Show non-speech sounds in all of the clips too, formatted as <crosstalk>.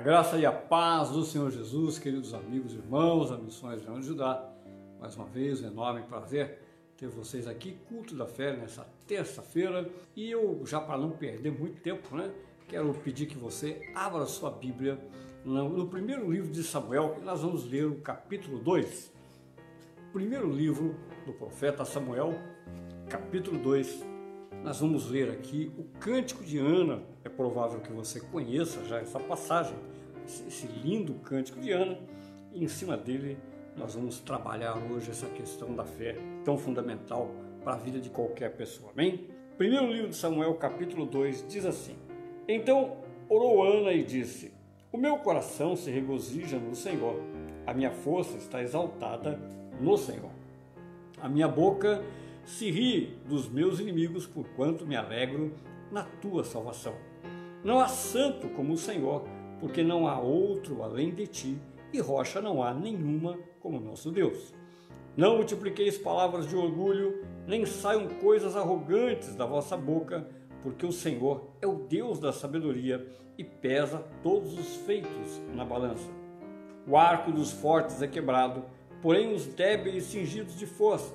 A graça e a paz do Senhor Jesus, queridos amigos, irmãos, a Missões de Judá. Mais uma vez, um enorme prazer ter vocês aqui, culto da fé, nessa terça-feira. E eu, já para não perder muito tempo, né, quero pedir que você abra sua Bíblia no primeiro livro de Samuel, e nós vamos ler o capítulo 2. Primeiro livro do profeta Samuel, capítulo 2. Nós vamos ler aqui o Cântico de Ana. É provável que você conheça já essa passagem, esse lindo Cântico de Ana. E em cima dele nós vamos trabalhar hoje essa questão da fé tão fundamental para a vida de qualquer pessoa. Amém? Primeiro livro de Samuel, capítulo 2, diz assim: Então orou Ana e disse: O meu coração se regozija no Senhor, a minha força está exaltada no Senhor. A minha boca se ri dos meus inimigos, porquanto me alegro na tua salvação. Não há santo como o Senhor, porque não há outro além de ti, e rocha não há nenhuma como nosso Deus. Não multipliqueis palavras de orgulho, nem saiam coisas arrogantes da vossa boca, porque o Senhor é o Deus da sabedoria e pesa todos os feitos na balança. O arco dos fortes é quebrado, porém os débeis cingidos de força.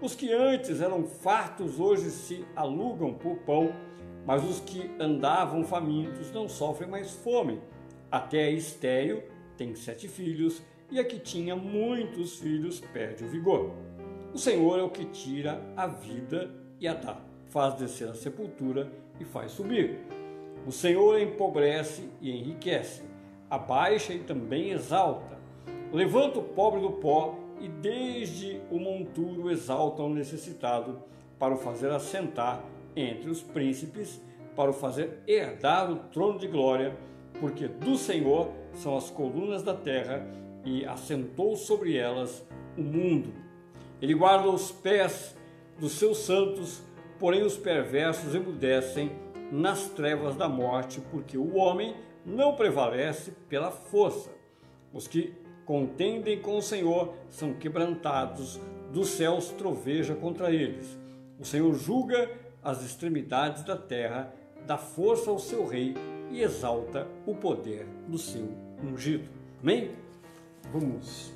Os que antes eram fartos hoje se alugam por pão, mas os que andavam famintos não sofrem mais fome. Até estéreo tem sete filhos, e a que tinha muitos filhos perde o vigor. O Senhor é o que tira a vida e a dá, faz descer a sepultura e faz subir. O Senhor empobrece e enriquece, abaixa e também exalta. Levanta o pobre do pó e desde o monturo exalta o necessitado, para o fazer assentar entre os príncipes, para o fazer herdar o trono de glória, porque do Senhor são as colunas da terra e assentou sobre elas o mundo. Ele guarda os pés dos seus santos, porém os perversos emudecem nas trevas da morte, porque o homem não prevalece pela força. Os que contendem com o Senhor são quebrantados, dos céus troveja contra eles. O Senhor julga as extremidades da terra, dá força ao seu rei e exalta o poder do seu ungido. Amém? Vamos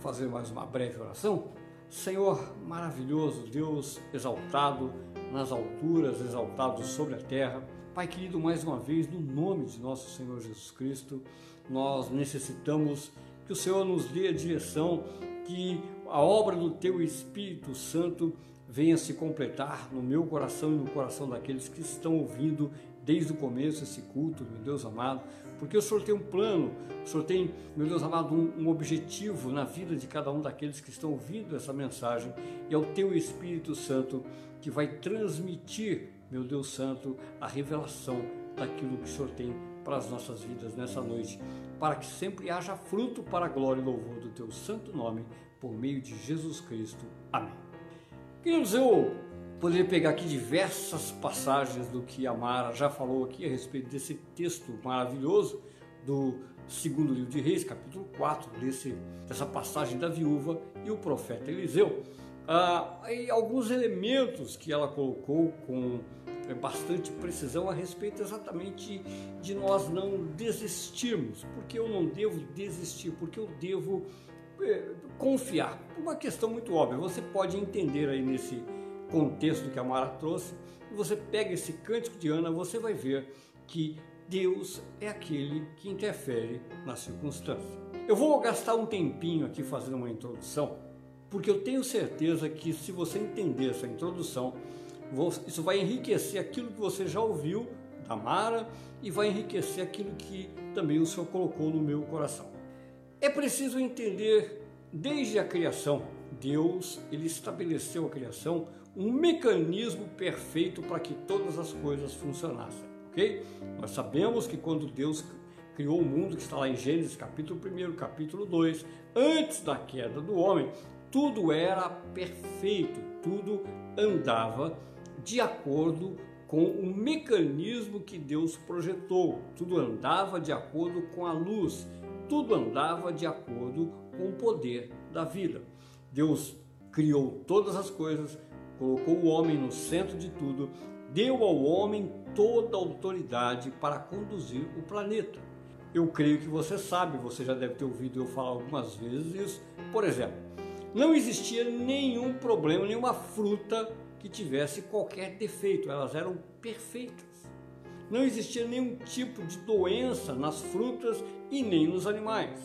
fazer mais uma breve oração? Senhor maravilhoso, Deus exaltado nas alturas, exaltado sobre a terra. Pai querido, mais uma vez, no nome de nosso Senhor Jesus Cristo, nós necessitamos que o Senhor nos dê a direção, que a obra do Teu Espírito Santo venha se completar no meu coração e no coração daqueles que estão ouvindo desde o começo esse culto, meu Deus amado, porque o Senhor tem um plano, o Senhor tem, meu Deus amado, um, um, objetivo na vida de cada um daqueles que estão ouvindo essa mensagem, e é o Teu Espírito Santo que vai transmitir, meu Deus Santo, a revelação daquilo que o Senhor tem para as nossas vidas nessa noite, para que sempre haja fruto para a glória e louvor do teu santo nome, por meio de Jesus Cristo. Amém. Queridos, eu poderia pegar aqui diversas passagens do que a Mara já falou aqui a respeito desse texto maravilhoso do segundo livro de Reis, capítulo 4, desse, dessa passagem da viúva e o profeta Eliseu. Ah, e alguns elementos que ela colocou com é, bastante precisão a respeito exatamente de nós não desistirmos. Porque eu não devo desistir, porque eu devo é, confiar. Uma questão muito óbvia, você pode entender aí nesse contexto que a Mara trouxe, e você pega esse cântico de Ana, você vai ver que Deus é aquele que interfere na circunstância. Eu vou gastar um tempinho aqui fazendo uma introdução, porque eu tenho certeza que se você entender essa introdução, isso vai enriquecer aquilo que você já ouviu da Mara e vai enriquecer aquilo que também o Senhor colocou no meu coração. É preciso entender desde a criação, Deus ele estabeleceu a criação um mecanismo perfeito para que todas as coisas funcionassem, ok? Nós sabemos que quando Deus criou o mundo, que está lá em Gênesis capítulo 1, capítulo 2, antes da queda do homem, tudo era perfeito, tudo andava de acordo com o mecanismo que Deus projetou. Tudo andava de acordo com a luz, tudo andava de acordo com o poder da vida. Deus criou todas as coisas, colocou o homem no centro de tudo, deu ao homem toda a autoridade para conduzir o planeta. eu creio que você sabe, você já deve ter ouvido eu falar algumas vezes isso. Por exemplo, não existia nenhum problema, nenhuma fruta que tivesse qualquer defeito, elas eram perfeitas. Não existia nenhum tipo de doença nas frutas e nem nos animais.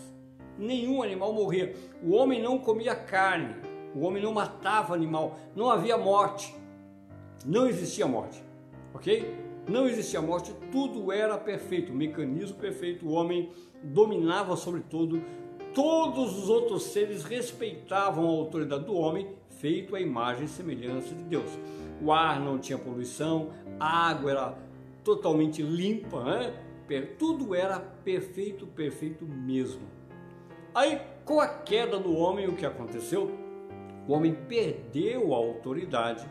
Nenhum animal morria. O homem não comia carne, o homem não matava animal, não havia morte. Não existia morte, ok? Não existia morte, tudo era perfeito, mecanismo perfeito, o homem dominava sobre tudo, todos os outros seres respeitavam a autoridade do homem, feito à imagem e semelhança de Deus. O ar não tinha poluição, a água era totalmente limpa, né? tudo era perfeito, perfeito mesmo. Aí, com a queda do homem, o que aconteceu? O homem perdeu a autoridade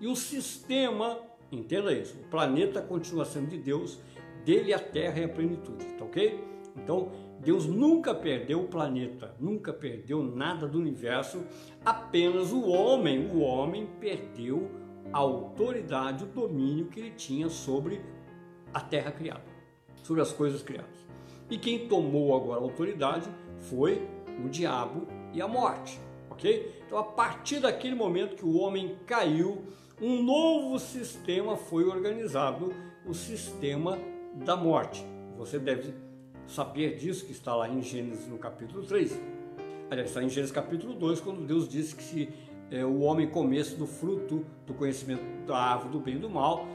e o sistema, entenda isso, o planeta continua sendo de Deus, dele a terra e a plenitude, tá ok? Então, Deus nunca perdeu o planeta, nunca perdeu nada do universo, apenas o homem, o homem perdeu a autoridade, o domínio que ele tinha sobre a terra criada, sobre as coisas criadas. E quem tomou agora a autoridade foi o diabo e a morte, ok? Então, a partir daquele momento que o homem caiu, um novo sistema foi organizado, o sistema da morte. Você deve saber disso, que está lá em Gênesis no capítulo 3. Aliás, está em Gênesis capítulo 2, quando Deus disse que se é, o homem comesse do fruto do conhecimento da árvore do bem e do mal,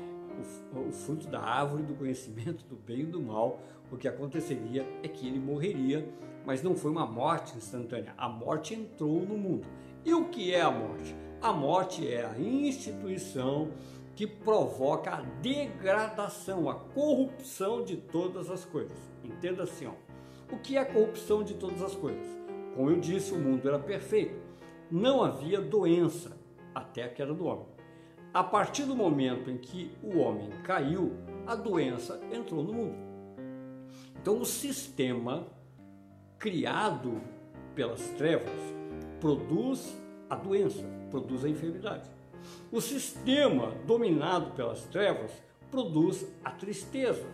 o, o fruto da árvore do conhecimento do bem e do mal, o que aconteceria é que ele morreria, mas não foi uma morte instantânea. A morte entrou no mundo. E o que é a morte? A morte é a instituição que provoca a degradação, a corrupção de todas as coisas. Entenda assim, ó. O que é a corrupção de todas as coisas? Como eu disse, o mundo era perfeito. Não havia doença até a queda do homem. A partir do momento em que o homem caiu, a doença entrou no mundo. Então, o sistema criado pelas trevas produz a doença, produz a enfermidade. O sistema dominado pelas trevas produz a tristeza.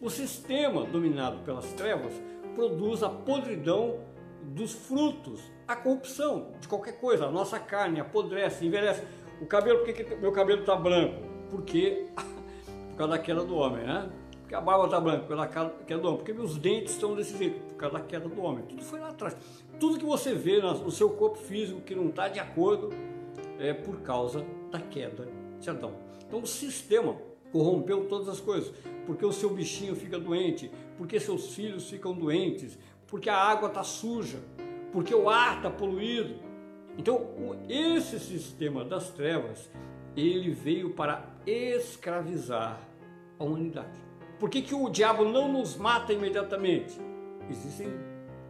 O sistema dominado pelas trevas produz a podridão dos frutos, a corrupção de qualquer coisa. A nossa carne apodrece, envelhece. O cabelo, por que, que meu cabelo está branco? Porque <laughs> por causa da queda do homem, né? Porque a barba está branca, da queda do homem. Porque meus dentes estão desse jeito, por causa da queda do homem. Tudo foi lá atrás. Tudo que você vê no seu corpo físico que não está de acordo é por causa da queda de Adão. Então o sistema corrompeu todas as coisas, porque o seu bichinho fica doente, porque seus filhos ficam doentes, porque a água está suja, porque o ar está poluído, então, esse sistema das trevas, ele veio para escravizar a humanidade. Por que, que o diabo não nos mata imediatamente? Existem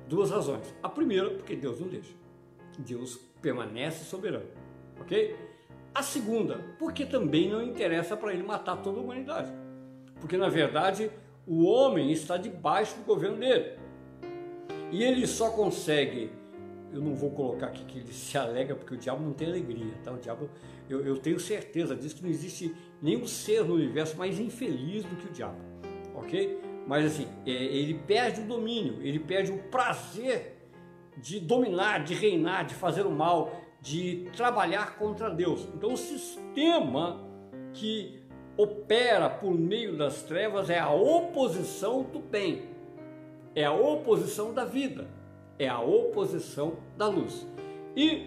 duas razões. A primeira, porque Deus não deixa. Deus permanece soberano, ok? A segunda, porque também não interessa para ele matar toda a humanidade. Porque, na verdade, o homem está debaixo do governo dele. E ele só consegue eu não vou colocar aqui que ele se alega, porque o diabo não tem alegria, tá? O diabo, eu, eu tenho certeza disso, que não existe nenhum ser no universo mais infeliz do que o diabo, ok? Mas assim, é, ele perde o domínio, ele perde o prazer de dominar, de reinar, de fazer o mal, de trabalhar contra Deus. Então o sistema que opera por meio das trevas é a oposição do bem, é a oposição da vida é a oposição da luz. E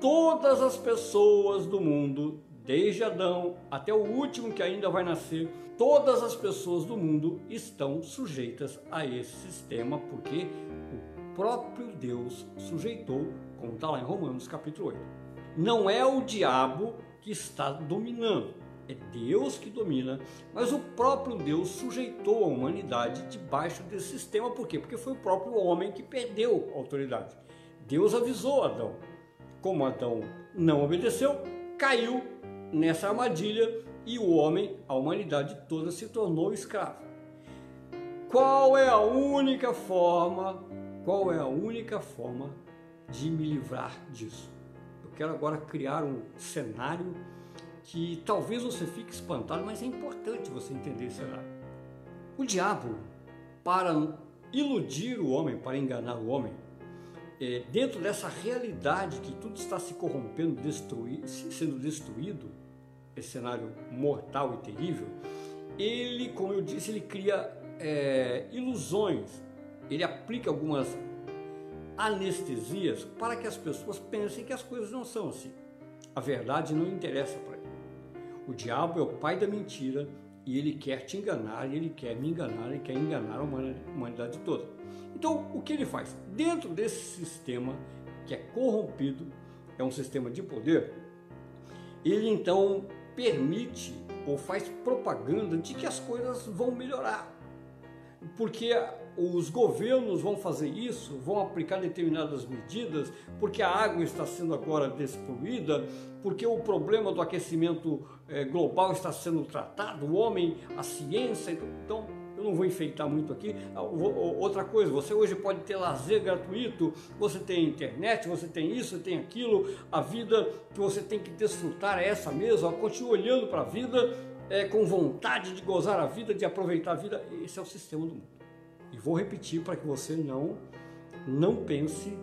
todas as pessoas do mundo, desde Adão até o último que ainda vai nascer, todas as pessoas do mundo estão sujeitas a esse sistema, porque o próprio Deus sujeitou, como está lá em Romanos capítulo 8. Não é o diabo que está dominando, é Deus que domina, mas o próprio Deus sujeitou a humanidade debaixo desse sistema. Por quê? Porque foi o próprio homem que perdeu a autoridade. Deus avisou Adão. Como Adão não obedeceu, caiu nessa armadilha e o homem, a humanidade toda, se tornou escravo. Qual é a única forma? Qual é a única forma de me livrar disso? Eu quero agora criar um cenário que talvez você fique espantado, mas é importante você entender esse cenário. O diabo, para iludir o homem, para enganar o homem, é, dentro dessa realidade que tudo está se corrompendo, destruir, sendo destruído, esse cenário mortal e terrível, ele, como eu disse, ele cria é, ilusões, ele aplica algumas anestesias para que as pessoas pensem que as coisas não são assim. A verdade não interessa para ele. O diabo é o pai da mentira e ele quer te enganar, ele quer me enganar, ele quer enganar a humanidade toda. Então, o que ele faz? Dentro desse sistema que é corrompido, é um sistema de poder, ele então permite ou faz propaganda de que as coisas vão melhorar. Porque os governos vão fazer isso, vão aplicar determinadas medidas, porque a água está sendo agora destruída, porque o problema do aquecimento eh, global está sendo tratado, o homem, a ciência, então eu não vou enfeitar muito aqui. Ah, outra coisa, você hoje pode ter lazer gratuito, você tem internet, você tem isso, tem aquilo, a vida que você tem que desfrutar é essa mesmo, continue olhando para a vida é, com vontade de gozar a vida, de aproveitar a vida. Esse é o sistema do mundo. E vou repetir para que você não, não pense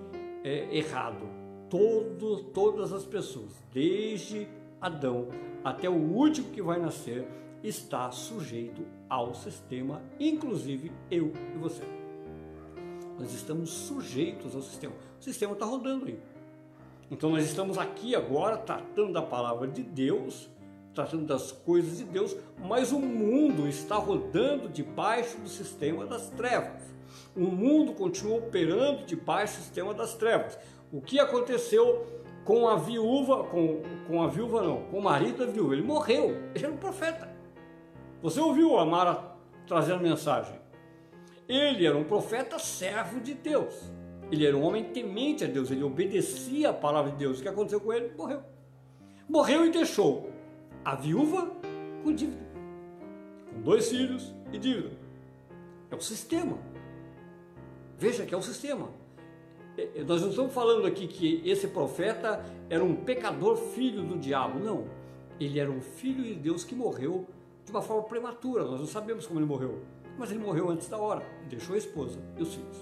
é, errado. Todo, todas as pessoas, desde Adão até o último que vai nascer, está sujeito ao sistema, inclusive eu e você. Nós estamos sujeitos ao sistema. O sistema está rodando aí. Então nós estamos aqui agora tratando da palavra de Deus tratando das coisas de Deus, mas o mundo está rodando debaixo do sistema das trevas. O mundo continua operando debaixo do sistema das trevas. O que aconteceu com a viúva, com, com a viúva não, com o marido da viúva? Ele morreu, ele era um profeta. Você ouviu a Mara trazendo mensagem? Ele era um profeta servo de Deus. Ele era um homem temente a Deus, ele obedecia a palavra de Deus. O que aconteceu com ele? Morreu. Morreu e deixou a viúva com dívida, com dois filhos e dívida. É o sistema. Veja que é o sistema. É, é, nós não estamos falando aqui que esse profeta era um pecador filho do diabo, não. Ele era um filho de Deus que morreu de uma forma prematura. Nós não sabemos como ele morreu, mas ele morreu antes da hora. Deixou a esposa e os filhos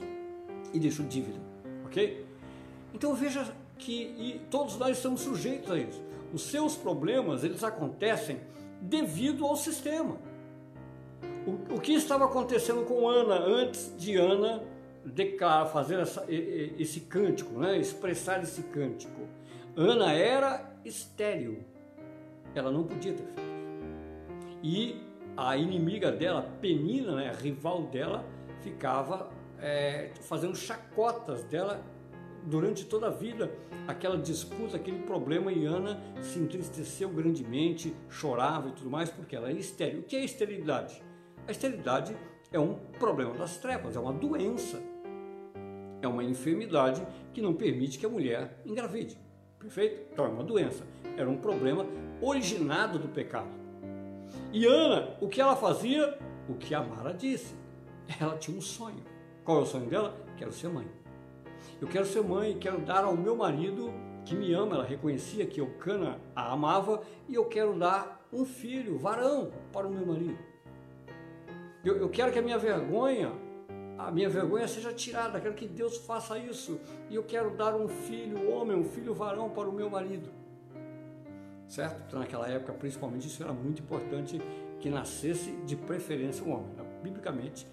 e deixou dívida, ok? Então veja que todos nós estamos sujeitos a isso. Os seus problemas, eles acontecem devido ao sistema. O, o que estava acontecendo com Ana antes de Ana declarar, fazer essa, esse cântico, né? expressar esse cântico? Ana era estéril. Ela não podia ter filhos. E a inimiga dela, Penina, né, a rival dela, ficava é, fazendo chacotas dela durante toda a vida aquela disputa, aquele problema, e Ana se entristeceu grandemente, chorava e tudo mais, porque ela é estéril. O que é esterilidade? A esterilidade é um problema das trevas, é uma doença, é uma enfermidade que não permite que a mulher engravide. Perfeito? Então é uma doença, era um problema originado do pecado. E Ana, o que ela fazia? O que a Mara disse. Ela tinha um sonho. Qual é o sonho dela? Quero ser mãe. Eu quero ser mãe, quero dar ao meu marido que me ama, ela reconhecia que Eucana a amava, e eu quero dar um filho, varão, para o meu marido. Eu, eu quero que a minha vergonha, a minha vergonha seja tirada, quero que Deus faça isso, e eu quero dar um filho homem, um filho varão para o meu marido. Certo? Então, naquela época, principalmente, isso era muito importante que nascesse de preferência um homem. Biblicamente,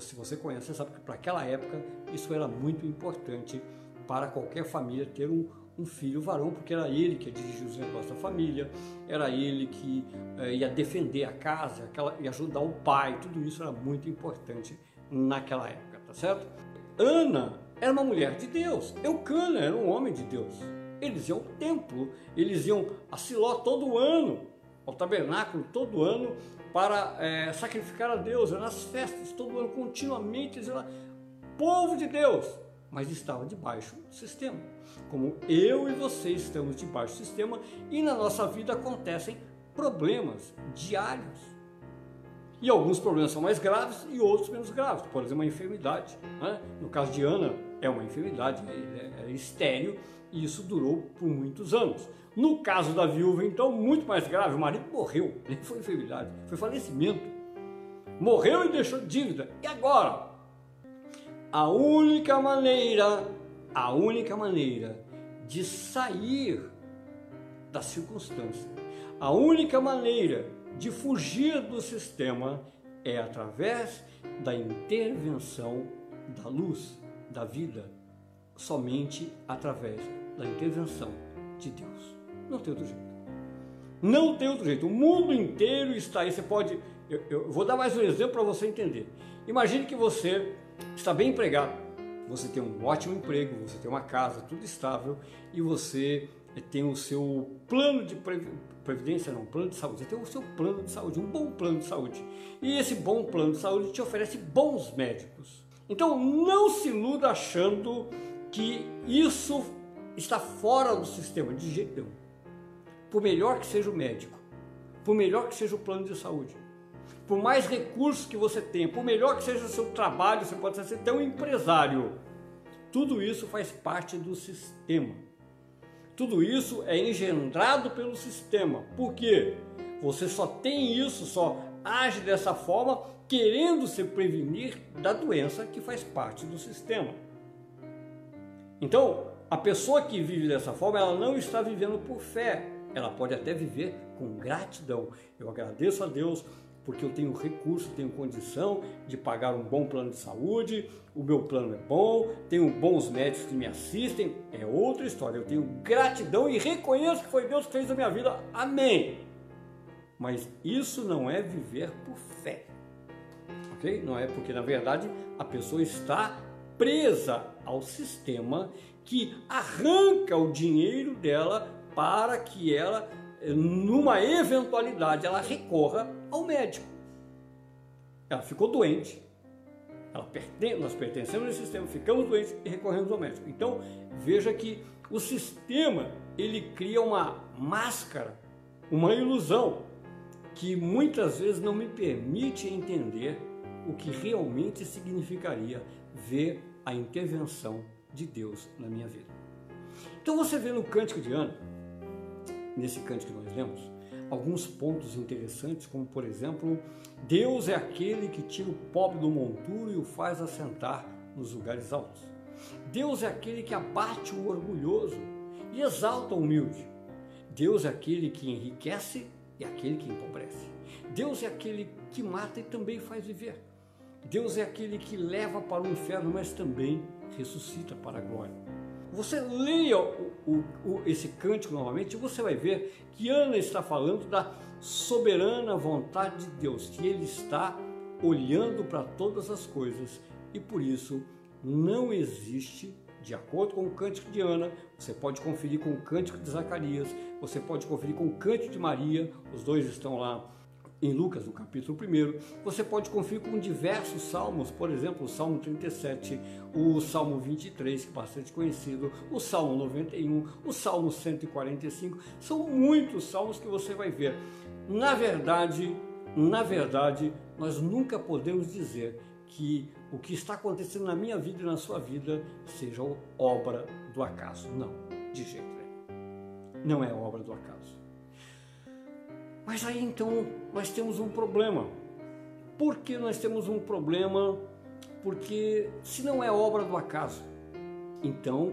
se você conhece, você sabe que para aquela época isso era muito importante para qualquer família ter um, um filho varão, porque era ele que ia dirigir os negócios da família, era ele que eh, ia defender a casa, aquela, ia ajudar o pai, tudo isso era muito importante naquela época, tá certo? Ana era uma mulher de Deus, Eucana era um homem de Deus. Eles iam ao templo, eles iam a Siló todo ano, ao tabernáculo todo ano, para é, sacrificar a Deus, nas festas, todo ano, continuamente, eles povo de Deus, mas estava debaixo do sistema. Como eu e você estamos debaixo do sistema e na nossa vida acontecem problemas diários. E alguns problemas são mais graves e outros menos graves. Por exemplo, uma enfermidade. Né? No caso de Ana, é uma enfermidade, é, é estéreo e isso durou por muitos anos. No caso da viúva, então, muito mais grave, o marido morreu, nem foi enfermidade, foi falecimento. morreu e deixou dívida. E agora? A única maneira, a única maneira de sair da circunstância, a única maneira de fugir do sistema é através da intervenção da luz, da vida, somente através da intervenção de Deus. Não tem outro jeito. Não tem outro jeito. O mundo inteiro está aí. Você pode. Eu, eu vou dar mais um exemplo para você entender. Imagine que você está bem empregado. Você tem um ótimo emprego, você tem uma casa, tudo estável e você tem o seu plano de previdência, não, plano de saúde. Você tem o seu plano de saúde, um bom plano de saúde. E esse bom plano de saúde te oferece bons médicos. Então não se iluda achando que isso está fora do sistema, de jeito nenhum. Por melhor que seja o médico, por melhor que seja o plano de saúde, por mais recursos que você tenha, por melhor que seja o seu trabalho, você pode ser até um empresário. Tudo isso faz parte do sistema. Tudo isso é engendrado pelo sistema. Por quê? Você só tem isso, só age dessa forma, querendo se prevenir da doença que faz parte do sistema. Então, a pessoa que vive dessa forma, ela não está vivendo por fé, ela pode até viver com gratidão. Eu agradeço a Deus porque eu tenho recurso, tenho condição de pagar um bom plano de saúde, o meu plano é bom, tenho bons médicos que me assistem, é outra história. Eu tenho gratidão e reconheço que foi Deus que fez a minha vida. Amém. Mas isso não é viver por fé. OK? Não é porque na verdade a pessoa está presa ao sistema que arranca o dinheiro dela para que ela numa eventualidade, ela recorra ao médico. Ela ficou doente. Ela pertence, nós pertencemos ao sistema, ficamos doentes e recorremos ao médico. Então, veja que o sistema, ele cria uma máscara, uma ilusão, que muitas vezes não me permite entender o que realmente significaria ver a intervenção de Deus na minha vida. Então você vê no Cântico de Ana, nesse cântico que nós lemos, alguns pontos interessantes, como por exemplo, Deus é aquele que tira o pobre do monturo e o faz assentar nos lugares altos. Deus é aquele que abate o orgulhoso e exalta o humilde. Deus é aquele que enriquece e aquele que empobrece. Deus é aquele que mata e também faz viver. Deus é aquele que leva para o inferno, mas também ressuscita para a glória. Você leia o, o, o, esse cântico novamente, você vai ver que Ana está falando da soberana vontade de Deus, que Ele está olhando para todas as coisas e por isso não existe, de acordo com o cântico de Ana, você pode conferir com o cântico de Zacarias, você pode conferir com o cântico de Maria, os dois estão lá em Lucas, no capítulo 1, você pode conferir com diversos salmos, por exemplo, o Salmo 37, o Salmo 23, que é bastante conhecido, o Salmo 91, o Salmo 145, são muitos salmos que você vai ver. Na verdade, na verdade, nós nunca podemos dizer que o que está acontecendo na minha vida e na sua vida seja obra do acaso. Não, de jeito nenhum. Não é obra do acaso. Mas aí então nós temos um problema. Por que nós temos um problema? Porque se não é obra do acaso, então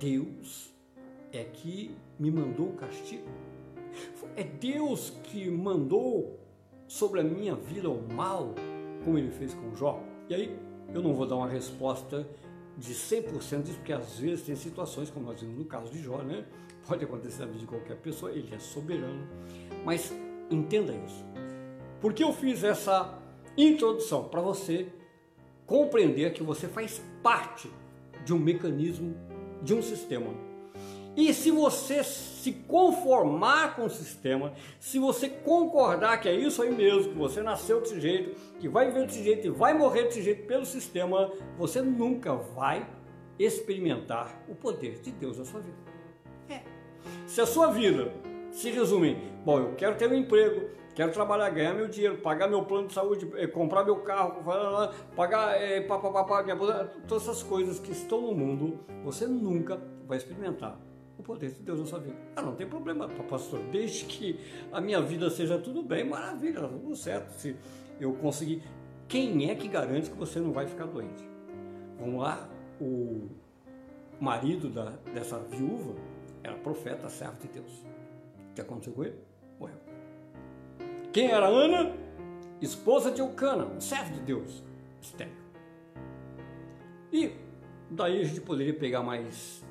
Deus é que me mandou o castigo. É Deus que mandou sobre a minha vida o mal, como ele fez com Jó. E aí eu não vou dar uma resposta de 100% disso, porque às vezes tem situações, como nós vimos no caso de Jó, né? Pode acontecer na vida de qualquer pessoa, ele é soberano. Mas entenda isso. Por que eu fiz essa introdução? Para você compreender que você faz parte de um mecanismo, de um sistema. E se você se conformar com o sistema, se você concordar que é isso aí mesmo, que você nasceu desse jeito, que vai viver desse jeito e vai morrer desse jeito pelo sistema, você nunca vai experimentar o poder de Deus na sua vida. É. Se a sua vida se resume, bom, eu quero ter um emprego, quero trabalhar, ganhar meu dinheiro, pagar meu plano de saúde, eh, comprar meu carro, pagar é, pá, minha todas essas coisas que estão no mundo, você nunca vai experimentar o poder de Deus na sua vida. Ah, não tem problema, pastor, desde que a minha vida seja tudo bem, maravilha, tá tudo certo. Se eu conseguir. Quem é que garante que você não vai ficar doente? Vamos lá, o marido da, dessa viúva era profeta, servo de Deus. Que aconteceu com ele? Morreu. Quem era Ana? Esposa de Eucana, um servo de Deus, estéreo. E daí a gente poderia pegar mais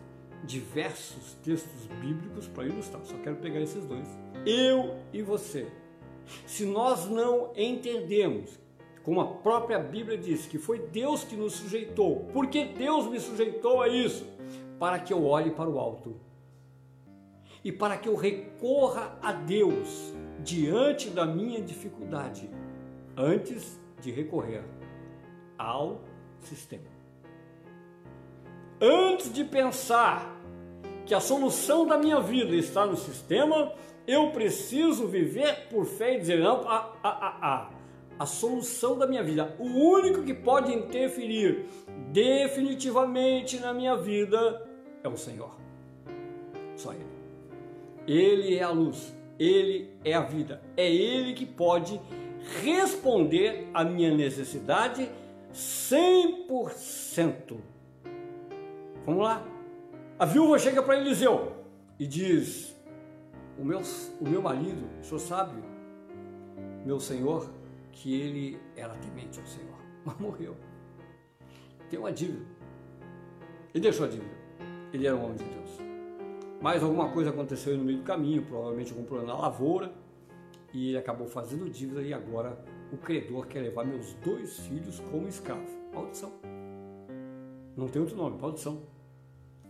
diversos textos bíblicos para ilustrar, só quero pegar esses dois. Eu e você. Se nós não entendemos, como a própria Bíblia diz, que foi Deus que nos sujeitou, porque Deus me sujeitou a isso? Para que eu olhe para o alto e para que eu recorra a Deus diante da minha dificuldade, antes de recorrer ao sistema. Antes de pensar que a solução da minha vida está no sistema, eu preciso viver por fé e dizer: não, a, a, a, a, a solução da minha vida, o único que pode interferir definitivamente na minha vida é o Senhor. Só Ele. Ele é a luz, Ele é a vida, é Ele que pode responder à minha necessidade 100%. Vamos lá. A viúva chega para Eliseu e diz: o meu, o meu marido, o senhor sabe, meu senhor, que ele era temente ao Senhor, <laughs> mas morreu. Tem uma dívida. Ele deixou a dívida. Ele era um homem de Deus. Mas alguma coisa aconteceu no meio do caminho, provavelmente algum problema na lavoura, e ele acabou fazendo dívida e agora o credor quer levar meus dois filhos como escravo. Maldição. Não tem outro nome, maldição.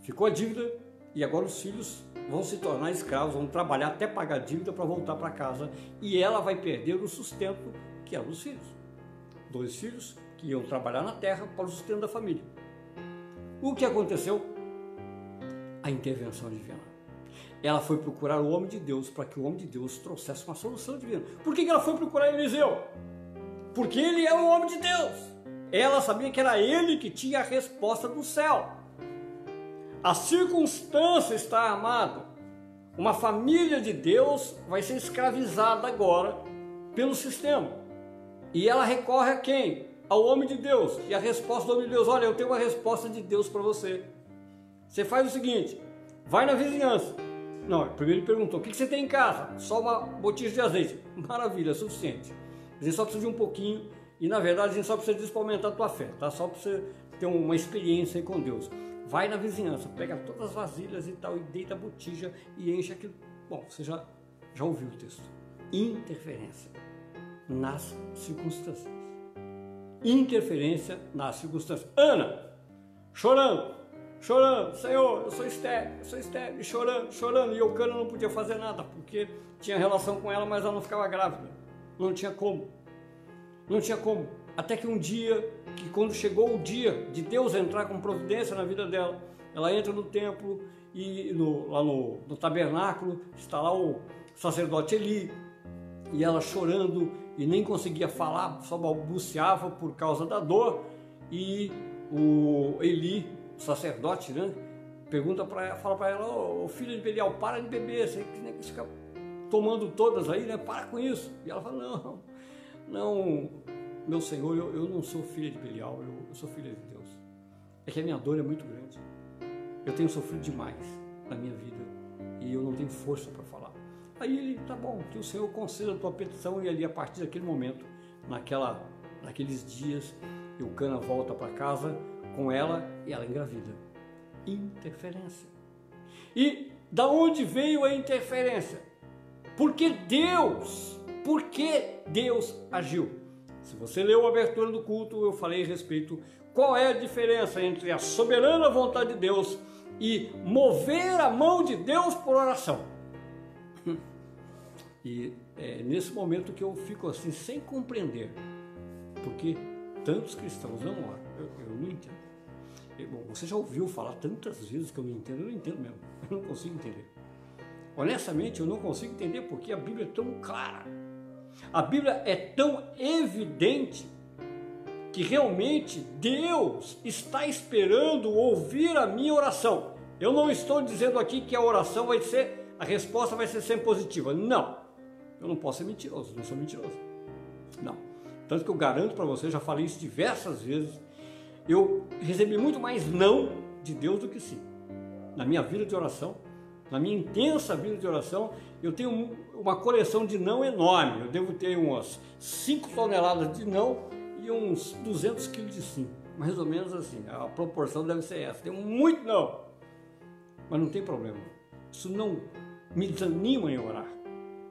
Ficou a dívida e agora os filhos vão se tornar escravos, vão trabalhar até pagar a dívida para voltar para casa e ela vai perder o sustento que era dos filhos. Dois filhos que iam trabalhar na terra para o sustento da família. O que aconteceu? A intervenção divina. Ela foi procurar o homem de Deus para que o homem de Deus trouxesse uma solução divina. Por que ela foi procurar Eliseu? Porque ele é o homem de Deus. Ela sabia que era ele que tinha a resposta do céu. A circunstância está armada. Uma família de Deus vai ser escravizada agora pelo sistema. E ela recorre a quem? Ao homem de Deus. E a resposta do homem de Deus: olha, eu tenho uma resposta de Deus para você. Você faz o seguinte: vai na vizinhança. Não, primeiro ele perguntou: o que você tem em casa? Só uma botija de azeite. Maravilha, é suficiente. A gente só precisa de um pouquinho. E na verdade a gente só precisa disso para aumentar a tua fé, tá? Só para você ter uma experiência com Deus. Vai na vizinhança, pega todas as vasilhas e tal, e deita a botija e enche aquilo. Bom, você já, já ouviu o texto. Interferência nas circunstâncias. Interferência nas circunstâncias. Ana, chorando, chorando, Senhor, eu sou estéreo, eu sou estéreo, e chorando, chorando. E Eucana não podia fazer nada, porque tinha relação com ela, mas ela não ficava grávida. Não tinha como. Não tinha como. Até que um dia, que quando chegou o dia de Deus entrar com providência na vida dela, ela entra no templo e no, lá no, no tabernáculo está lá o sacerdote Eli e ela chorando e nem conseguia falar, só balbuciava por causa da dor e o Eli, o sacerdote, né, pergunta para ela, fala para ela, ô oh, filho de Belial, para de beber, você fica tomando todas aí, né? Para com isso. E ela fala, não, não, meu Senhor, eu, eu não sou filha de Belial, eu, eu sou filha de Deus. É que a minha dor é muito grande. Eu tenho sofrido demais na minha vida e eu não tenho força para falar. Aí ele, tá bom, que o Senhor conceda a tua petição e ali a partir daquele momento, naquela, naqueles dias, Eucana volta para casa com ela e ela engravida. Interferência. E da onde veio a interferência? Porque Deus, porque Deus agiu. Se você leu a abertura do culto, eu falei a respeito qual é a diferença entre a soberana vontade de Deus e mover a mão de Deus por oração. E é nesse momento que eu fico assim, sem compreender, porque tantos cristãos não oram, eu, eu não entendo. Eu, bom, você já ouviu falar tantas vezes que eu não entendo, eu não entendo mesmo, <laughs> eu não consigo entender. Honestamente, eu não consigo entender porque a Bíblia é tão clara a Bíblia é tão evidente que realmente Deus está esperando ouvir a minha oração. Eu não estou dizendo aqui que a oração vai ser, a resposta vai ser sempre positiva. Não. Eu não posso ser mentiroso, não sou mentiroso. Não. Tanto que eu garanto para você, já falei isso diversas vezes, eu recebi muito mais não de Deus do que sim. Na minha vida de oração, na minha intensa vida de oração, eu tenho uma coleção de não enorme. Eu devo ter umas 5 toneladas de não e uns 200 quilos de sim. Mais ou menos assim. A proporção deve ser essa. Tem muito não. Mas não tem problema. Isso não me desanima em orar.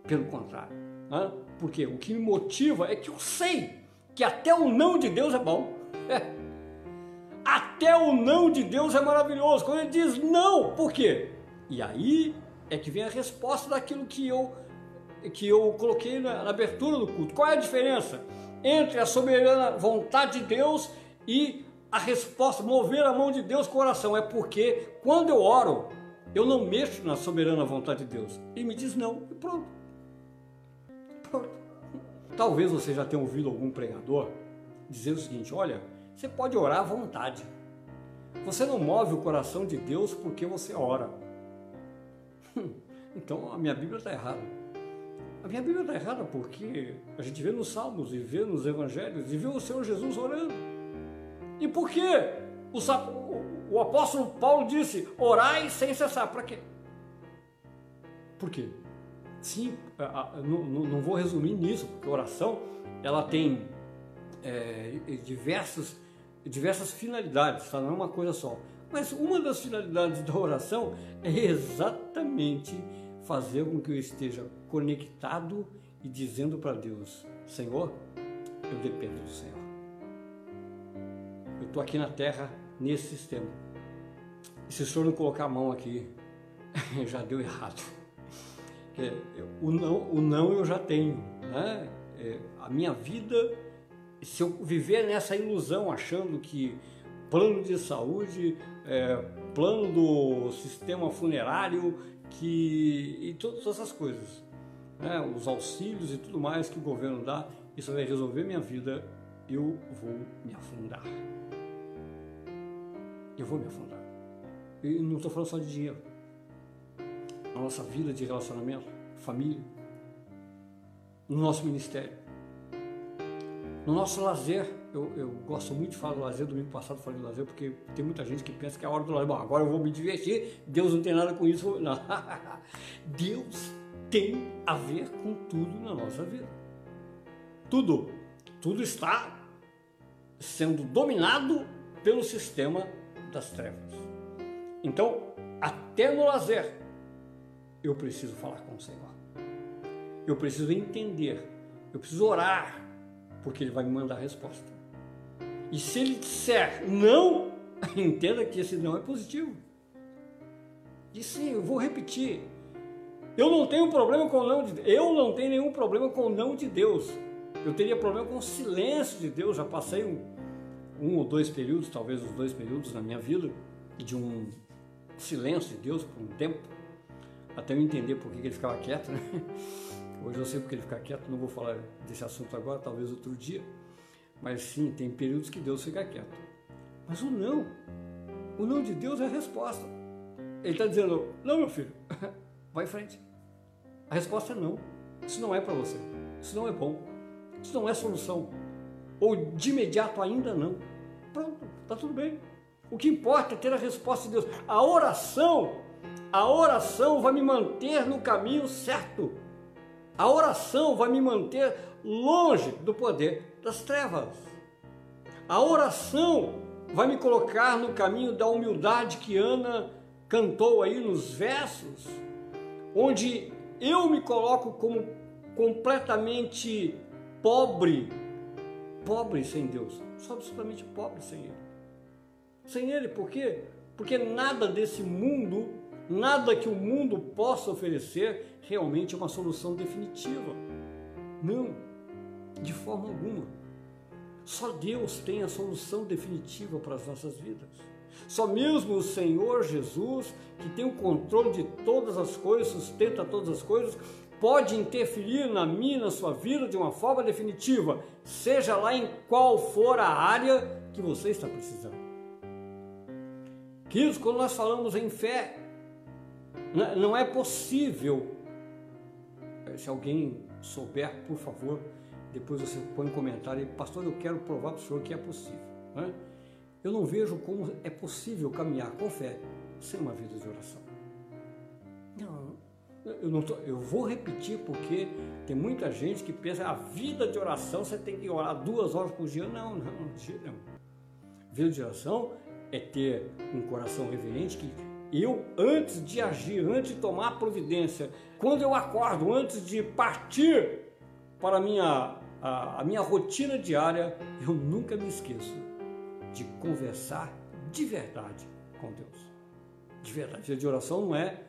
Pelo contrário. Né? Porque o que me motiva é que eu sei que até o não de Deus é bom. É. Até o não de Deus é maravilhoso. Quando ele diz não, por quê? E aí é que vem a resposta daquilo que eu, que eu coloquei na, na abertura do culto. Qual é a diferença entre a soberana vontade de Deus e a resposta, mover a mão de Deus com o coração? É porque quando eu oro, eu não mexo na soberana vontade de Deus. Ele me diz não e pronto. Talvez você já tenha ouvido algum pregador dizer o seguinte: olha, você pode orar à vontade. Você não move o coração de Deus porque você ora. Então a minha Bíblia está errada. A minha Bíblia está errada porque a gente vê nos Salmos e vê nos Evangelhos e vê o Senhor Jesus orando. E por que o, o, o apóstolo Paulo disse: orai sem cessar? Para quê? Por quê? Sim, não, vou resumir nisso, porque oração ela tem é, diversas, diversas finalidades, tá? não é uma coisa só. Mas uma das finalidades da oração é exatamente fazer com que eu esteja conectado e dizendo para Deus: Senhor, eu dependo do Senhor. Eu estou aqui na terra nesse sistema. E se o Senhor não colocar a mão aqui, <laughs> já deu errado. O não, o não eu já tenho. Né? É, a minha vida, se eu viver nessa ilusão, achando que plano de saúde, é, plano do sistema funerário que, e todas essas coisas. Né? Os auxílios e tudo mais que o governo dá, isso vai resolver minha vida, eu vou me afundar. Eu vou me afundar. E não estou falando só de dinheiro. A nossa vida de relacionamento, família, no nosso ministério, no nosso lazer, eu, eu, gosto muito de falar do lazer, domingo passado falei do lazer, porque tem muita gente que pensa que é a hora do lazer. Bom, agora eu vou me divertir, Deus não tem nada com isso. Não. <laughs> Deus tem a ver com tudo na nossa vida. Tudo. Tudo está sendo dominado pelo sistema das trevas. Então, até no lazer, eu preciso falar com o Senhor. Eu preciso entender. Eu preciso orar, porque Ele vai me mandar a resposta. E se ele disser não, <laughs> entenda que esse não é positivo. E sim, eu vou repetir. Eu não tenho problema com o não de Deus. Eu não tenho nenhum problema com o não de Deus. Eu teria problema com o silêncio de Deus. Já passei um, um ou dois períodos, talvez os dois períodos na minha vida, de um silêncio de Deus por um tempo, até eu entender por que ele ficava quieto. Né? <laughs> Hoje eu sei porque ele fica quieto, não vou falar desse assunto agora, talvez outro dia. Mas sim, tem períodos que Deus fica quieto. Mas o não, o não de Deus é a resposta. Ele está dizendo: não, meu filho, <laughs> vai em frente. A resposta é não. Isso não é para você. Isso não é bom. Isso não é solução. Ou de imediato ainda não. Pronto, está tudo bem. O que importa é ter a resposta de Deus. A oração, a oração vai me manter no caminho certo. A oração vai me manter longe do poder das trevas. A oração vai me colocar no caminho da humildade que Ana cantou aí nos versos, onde eu me coloco como completamente pobre, pobre sem Deus, sou absolutamente pobre sem Ele. Sem Ele, por quê? Porque nada desse mundo, nada que o mundo possa oferecer, realmente é uma solução definitiva. Não de forma alguma. Só Deus tem a solução definitiva para as nossas vidas. Só mesmo o Senhor Jesus, que tem o controle de todas as coisas, sustenta todas as coisas, pode interferir na minha, na sua vida de uma forma definitiva, seja lá em qual for a área que você está precisando. Queridos, quando nós falamos em fé, não é possível. Se alguém souber, por favor, depois você põe um comentário e, pastor, eu quero provar para o senhor que é possível. Né? Eu não vejo como é possível caminhar com fé sem uma vida de oração. Não, eu, não tô, eu vou repetir porque tem muita gente que pensa a vida de oração você tem que orar duas horas por dia. Não, não, não. Vida de oração é ter um coração reverente que eu, antes de agir, antes de tomar providência, quando eu acordo, antes de partir para a minha, a, a minha rotina diária, eu nunca me esqueço de conversar de verdade com Deus. De verdade. Dia de oração não é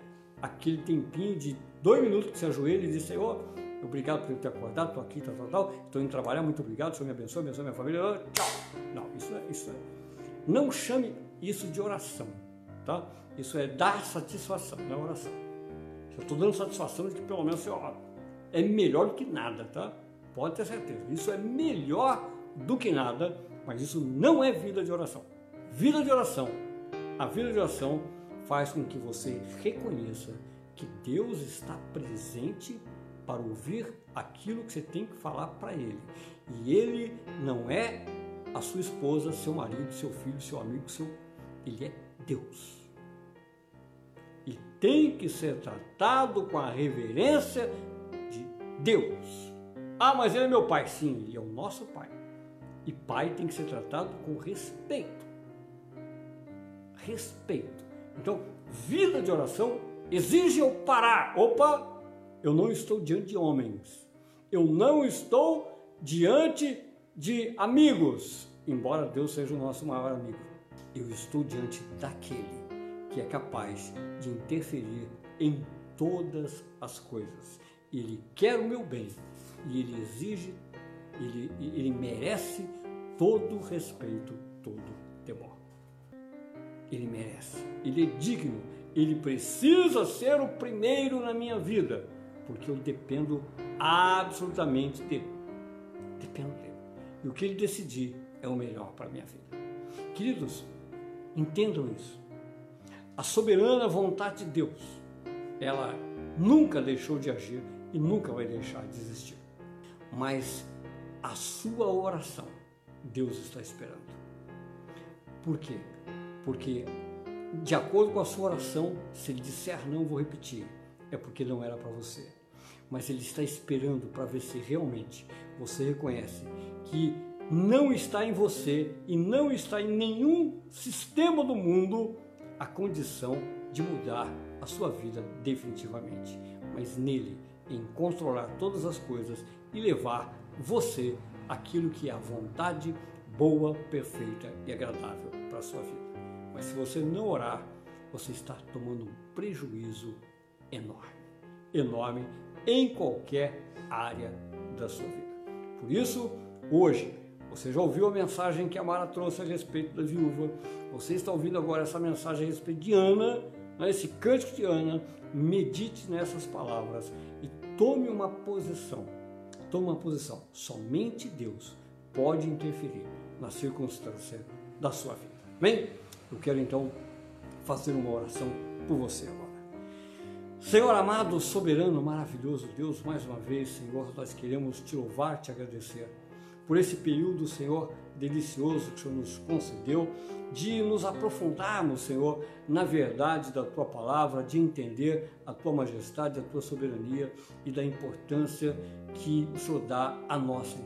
aquele tempinho de dois minutos que você ajoelha e diz, Senhor, obrigado por ter acordado, estou aqui, tal, tal, tal, estou indo trabalhar, muito obrigado, Senhor me abençoe, abençoe minha família, tchau. Não, isso é, isso é. Não chame isso de oração, tá? Isso é dar satisfação, não é oração. Eu estou dando satisfação de que pelo menos você ora. É melhor do que nada, tá? Pode ter certeza. Isso é melhor do que nada, mas isso não é vida de oração. Vida de oração. A vida de oração faz com que você reconheça que Deus está presente para ouvir aquilo que você tem que falar para Ele. E Ele não é a sua esposa, seu marido, seu filho, seu amigo, seu. Ele é Deus. E tem que ser tratado com a reverência de Deus. Ah, mas ele é meu pai. Sim, ele é o nosso pai. E pai tem que ser tratado com respeito. Respeito. Então, vida de oração exige eu parar. Opa, eu não estou diante de homens. Eu não estou diante de amigos, embora Deus seja o nosso maior amigo. Eu estou diante daquele que é capaz de interferir em todas as coisas. Ele quer o meu bem e ele exige, ele, ele merece todo respeito, todo temor. Ele merece, ele é digno, ele precisa ser o primeiro na minha vida, porque eu dependo absolutamente dele. Dependo dele. E o que ele decidir é o melhor para a minha vida. Queridos, entendam isso. A soberana vontade de Deus, ela nunca deixou de agir e nunca vai deixar de existir. Mas a sua oração, Deus está esperando. Por quê? Porque, de acordo com a sua oração, se ele disser não, vou repetir, é porque não era para você. Mas ele está esperando para ver se realmente você reconhece que não está em você e não está em nenhum sistema do mundo a condição de mudar a sua vida definitivamente, mas nele em controlar todas as coisas e levar você aquilo que é a vontade boa, perfeita e agradável para a sua vida. Mas se você não orar, você está tomando um prejuízo enorme, enorme em qualquer área da sua vida. Por isso, hoje, você já ouviu a mensagem que a Mara trouxe a respeito da viúva. Você está ouvindo agora essa mensagem a respeito de Ana, né, esse cântico de Ana. Medite nessas palavras e tome uma posição. Tome uma posição. Somente Deus pode interferir na circunstância da sua vida. Bem, eu quero então fazer uma oração por você agora. Senhor amado, soberano, maravilhoso Deus, mais uma vez, Senhor, nós queremos te louvar, te agradecer por esse período, Senhor, delicioso que o Senhor nos concedeu, de nos aprofundarmos, Senhor, na verdade da Tua palavra, de entender a Tua majestade, a Tua soberania e da importância que o Senhor dá à nossa,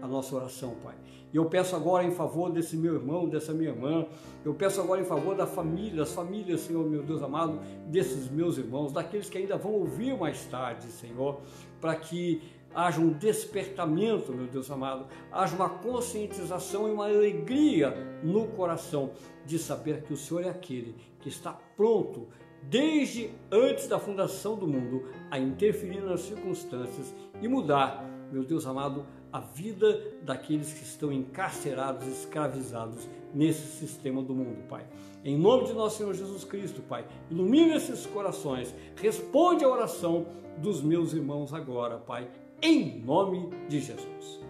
à nossa oração, Pai. E eu peço agora em favor desse meu irmão, dessa minha irmã, eu peço agora em favor da família, das famílias, Senhor, meu Deus amado, desses meus irmãos, daqueles que ainda vão ouvir mais tarde, Senhor, para que haja um despertamento, meu Deus amado, haja uma conscientização e uma alegria no coração de saber que o Senhor é aquele que está pronto desde antes da fundação do mundo a interferir nas circunstâncias e mudar, meu Deus amado, a vida daqueles que estão encarcerados, escravizados nesse sistema do mundo, Pai. Em nome de nosso Senhor Jesus Cristo, Pai, ilumina esses corações, responde a oração dos meus irmãos agora, Pai, em nome de Jesus.